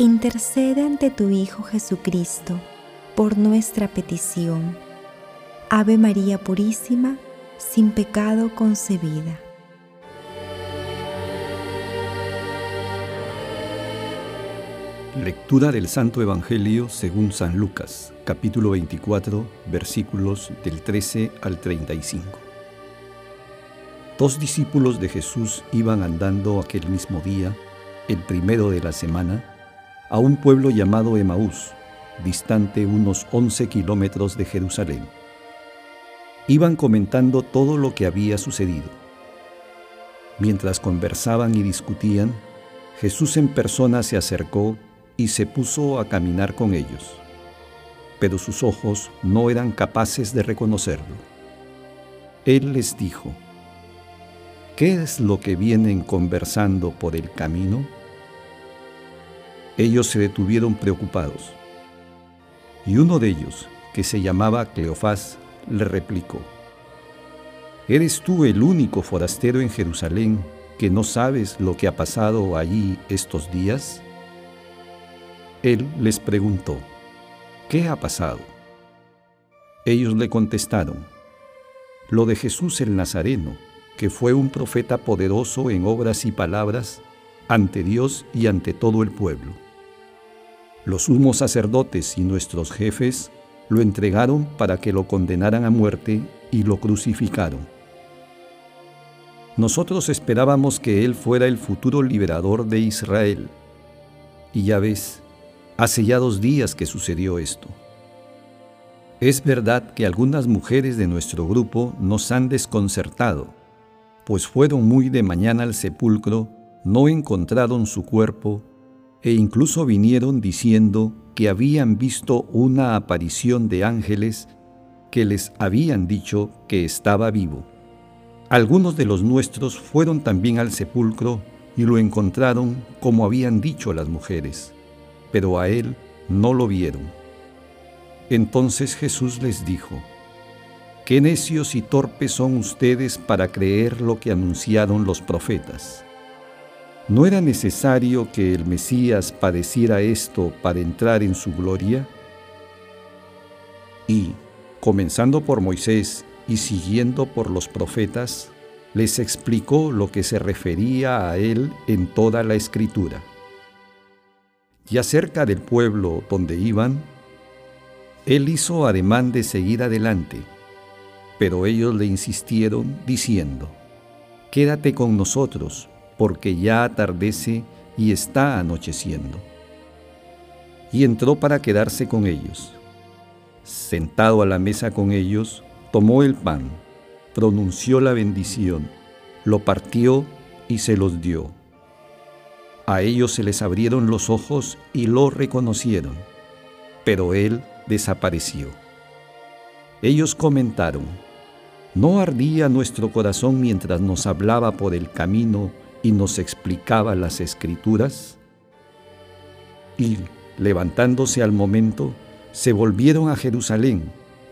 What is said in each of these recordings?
intercede ante tu Hijo Jesucristo por nuestra petición. Ave María Purísima, sin pecado concebida. Lectura del Santo Evangelio según San Lucas, capítulo 24, versículos del 13 al 35. Dos discípulos de Jesús iban andando aquel mismo día, el primero de la semana, a un pueblo llamado Emaús, distante unos 11 kilómetros de Jerusalén. Iban comentando todo lo que había sucedido. Mientras conversaban y discutían, Jesús en persona se acercó y se puso a caminar con ellos, pero sus ojos no eran capaces de reconocerlo. Él les dijo, ¿qué es lo que vienen conversando por el camino? Ellos se detuvieron preocupados, y uno de ellos, que se llamaba Cleofás, le replicó, ¿Eres tú el único forastero en Jerusalén que no sabes lo que ha pasado allí estos días? Él les preguntó, ¿qué ha pasado? Ellos le contestaron, lo de Jesús el Nazareno, que fue un profeta poderoso en obras y palabras ante Dios y ante todo el pueblo. Los sumos sacerdotes y nuestros jefes lo entregaron para que lo condenaran a muerte y lo crucificaron. Nosotros esperábamos que Él fuera el futuro liberador de Israel. Y ya ves, Hace ya dos días que sucedió esto. Es verdad que algunas mujeres de nuestro grupo nos han desconcertado, pues fueron muy de mañana al sepulcro, no encontraron su cuerpo e incluso vinieron diciendo que habían visto una aparición de ángeles que les habían dicho que estaba vivo. Algunos de los nuestros fueron también al sepulcro y lo encontraron como habían dicho las mujeres pero a él no lo vieron. Entonces Jesús les dijo, Qué necios y torpes son ustedes para creer lo que anunciaron los profetas. ¿No era necesario que el Mesías padeciera esto para entrar en su gloria? Y, comenzando por Moisés y siguiendo por los profetas, les explicó lo que se refería a él en toda la escritura. Ya cerca del pueblo donde iban, él hizo ademán de seguir adelante, pero ellos le insistieron diciendo, Quédate con nosotros, porque ya atardece y está anocheciendo. Y entró para quedarse con ellos. Sentado a la mesa con ellos, tomó el pan, pronunció la bendición, lo partió y se los dio a ellos se les abrieron los ojos y lo reconocieron, pero él desapareció. Ellos comentaron, ¿no ardía nuestro corazón mientras nos hablaba por el camino y nos explicaba las escrituras? Y, levantándose al momento, se volvieron a Jerusalén,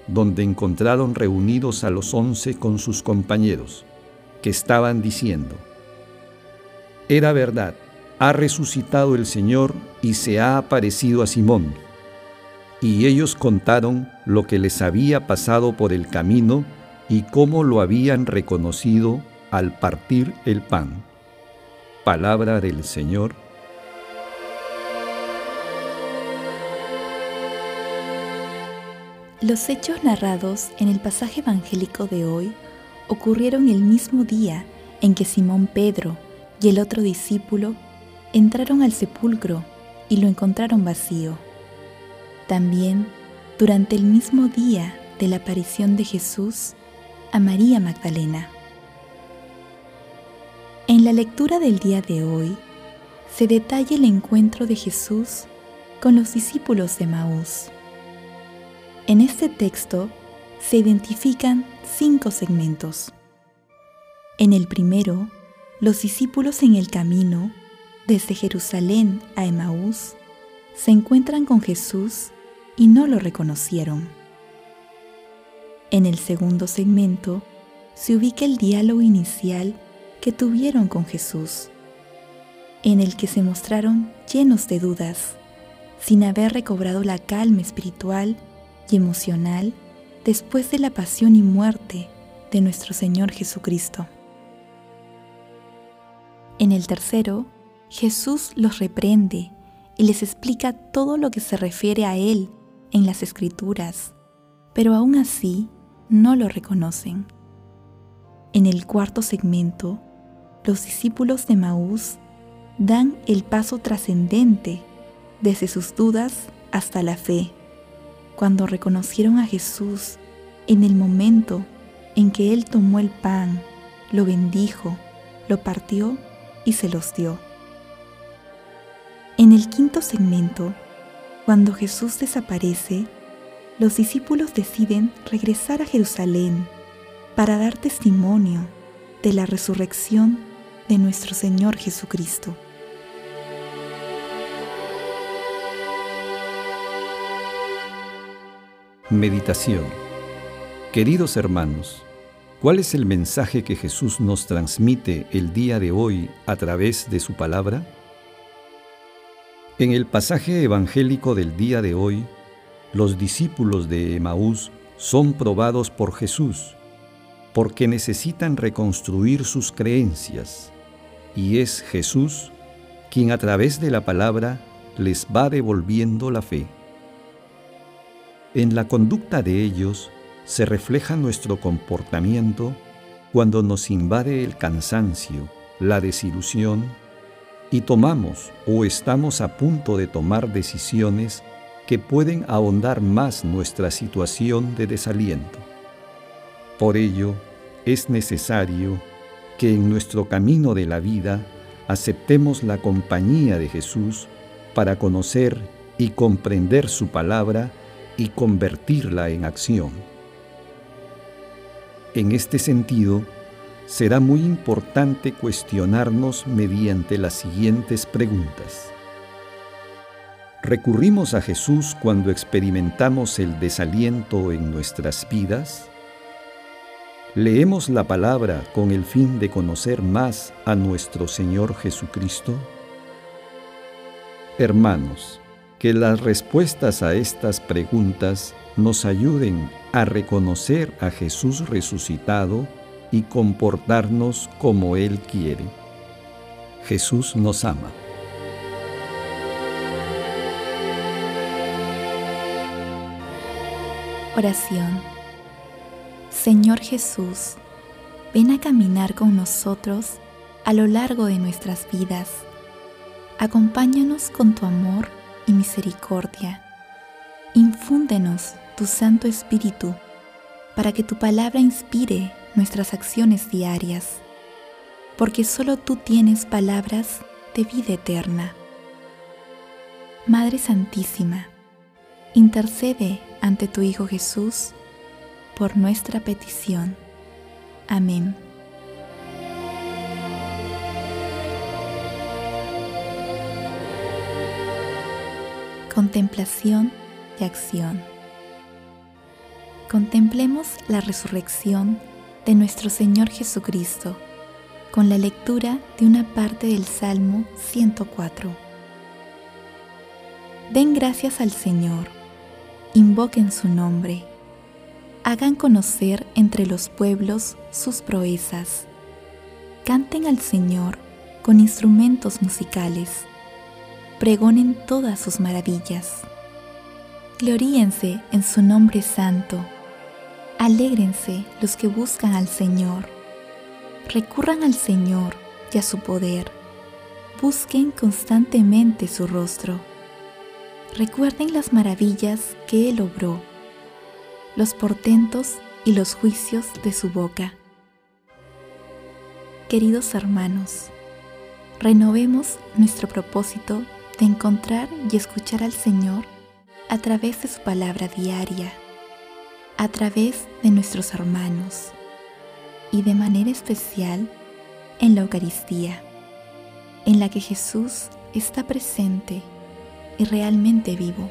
donde encontraron reunidos a los once con sus compañeros, que estaban diciendo, Era verdad, ha resucitado el Señor y se ha aparecido a Simón. Y ellos contaron lo que les había pasado por el camino y cómo lo habían reconocido al partir el pan. Palabra del Señor. Los hechos narrados en el pasaje evangélico de hoy ocurrieron el mismo día en que Simón Pedro y el otro discípulo entraron al sepulcro y lo encontraron vacío. También, durante el mismo día de la aparición de Jesús, a María Magdalena. En la lectura del día de hoy, se detalla el encuentro de Jesús con los discípulos de Maús. En este texto se identifican cinco segmentos. En el primero, los discípulos en el camino, desde Jerusalén a Emaús, se encuentran con Jesús y no lo reconocieron. En el segundo segmento, se ubica el diálogo inicial tuvieron con Jesús, en el que se mostraron llenos de dudas, sin haber recobrado la calma espiritual y emocional después de la pasión y muerte de nuestro Señor Jesucristo. En el tercero, Jesús los reprende y les explica todo lo que se refiere a Él en las Escrituras, pero aún así no lo reconocen. En el cuarto segmento, los discípulos de Maús dan el paso trascendente desde sus dudas hasta la fe, cuando reconocieron a Jesús en el momento en que Él tomó el pan, lo bendijo, lo partió y se los dio. En el quinto segmento, cuando Jesús desaparece, los discípulos deciden regresar a Jerusalén para dar testimonio de la resurrección de nuestro Señor Jesucristo. Meditación Queridos hermanos, ¿cuál es el mensaje que Jesús nos transmite el día de hoy a través de su palabra? En el pasaje evangélico del día de hoy, los discípulos de Emaús son probados por Jesús porque necesitan reconstruir sus creencias y es Jesús quien a través de la palabra les va devolviendo la fe. En la conducta de ellos se refleja nuestro comportamiento cuando nos invade el cansancio, la desilusión y tomamos o estamos a punto de tomar decisiones que pueden ahondar más nuestra situación de desaliento. Por ello, es necesario que en nuestro camino de la vida aceptemos la compañía de Jesús para conocer y comprender su palabra y convertirla en acción. En este sentido, será muy importante cuestionarnos mediante las siguientes preguntas. ¿Recurrimos a Jesús cuando experimentamos el desaliento en nuestras vidas? ¿Leemos la palabra con el fin de conocer más a nuestro Señor Jesucristo? Hermanos, que las respuestas a estas preguntas nos ayuden a reconocer a Jesús resucitado y comportarnos como Él quiere. Jesús nos ama. Oración. Señor Jesús, ven a caminar con nosotros a lo largo de nuestras vidas. Acompáñanos con tu amor y misericordia. Infúndenos tu Santo Espíritu para que tu palabra inspire nuestras acciones diarias, porque solo tú tienes palabras de vida eterna. Madre Santísima, intercede ante tu Hijo Jesús por nuestra petición. Amén. Contemplación y acción. Contemplemos la resurrección de nuestro Señor Jesucristo con la lectura de una parte del Salmo 104. Den gracias al Señor, invoquen su nombre hagan conocer entre los pueblos sus proezas. Canten al Señor con instrumentos musicales. Pregonen todas sus maravillas. Gloríense en su nombre santo. Alégrense los que buscan al Señor. Recurran al Señor y a su poder. Busquen constantemente su rostro. Recuerden las maravillas que Él obró los portentos y los juicios de su boca. Queridos hermanos, renovemos nuestro propósito de encontrar y escuchar al Señor a través de su palabra diaria, a través de nuestros hermanos y de manera especial en la Eucaristía, en la que Jesús está presente y realmente vivo.